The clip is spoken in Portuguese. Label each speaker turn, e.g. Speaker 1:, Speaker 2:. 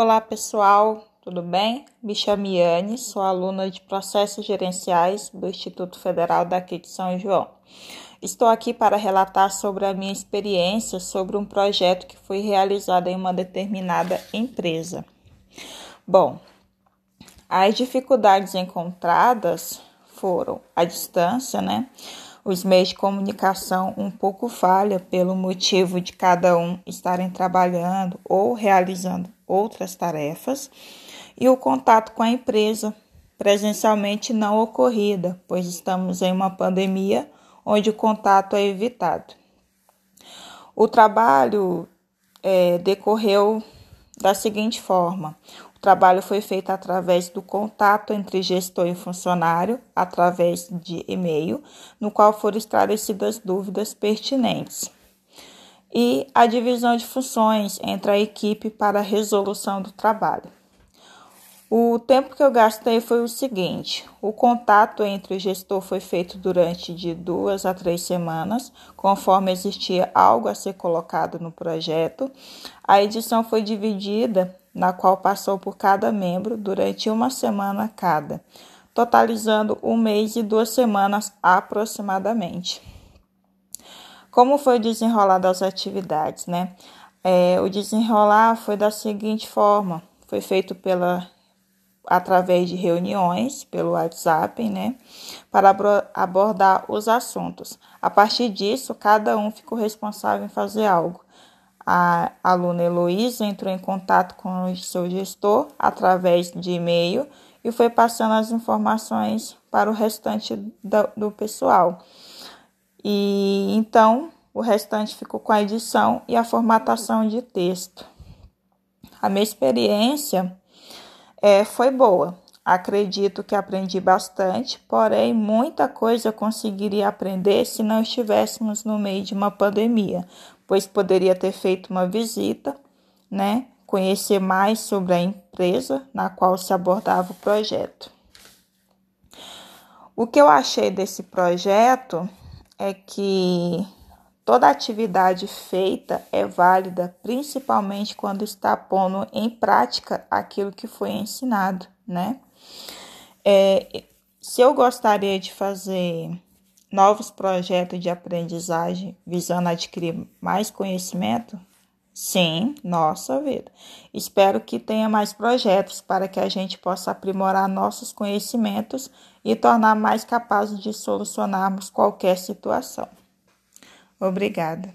Speaker 1: Olá pessoal, tudo bem? Me chamo Yane, sou aluna de Processos Gerenciais do Instituto Federal daqui de São João. Estou aqui para relatar sobre a minha experiência sobre um projeto que foi realizado em uma determinada empresa. Bom, as dificuldades encontradas foram a distância, né? Os meios de comunicação um pouco falha pelo motivo de cada um estarem trabalhando ou realizando outras tarefas, e o contato com a empresa presencialmente não ocorrida, pois estamos em uma pandemia onde o contato é evitado. O trabalho é, decorreu da seguinte forma: o trabalho foi feito através do contato entre gestor e funcionário, através de e-mail, no qual foram esclarecidas dúvidas pertinentes e a divisão de funções entre a equipe para a resolução do trabalho. O tempo que eu gastei foi o seguinte: o contato entre o gestor foi feito durante de duas a três semanas, conforme existia algo a ser colocado no projeto. A edição foi dividida, na qual passou por cada membro durante uma semana cada, totalizando um mês e duas semanas aproximadamente. Como foi desenrolado as atividades, né? É, o desenrolar foi da seguinte forma: foi feito pela através de reuniões pelo WhatsApp, né, para abordar os assuntos. A partir disso, cada um ficou responsável em fazer algo. A aluna Heloísa entrou em contato com o seu gestor através de e-mail e foi passando as informações para o restante do, do pessoal. E então o restante ficou com a edição e a formatação de texto. A minha experiência é, foi boa. Acredito que aprendi bastante, porém muita coisa conseguiria aprender se não estivéssemos no meio de uma pandemia, pois poderia ter feito uma visita, né? Conhecer mais sobre a empresa na qual se abordava o projeto. O que eu achei desse projeto é que toda atividade feita é válida, principalmente quando está pondo em prática aquilo que foi ensinado, né? É, se eu gostaria de fazer novos projetos de aprendizagem visando adquirir mais conhecimento, Sim, nossa vida. Espero que tenha mais projetos para que a gente possa aprimorar nossos conhecimentos e tornar mais capazes de solucionarmos qualquer situação. Obrigada.